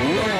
Yeah.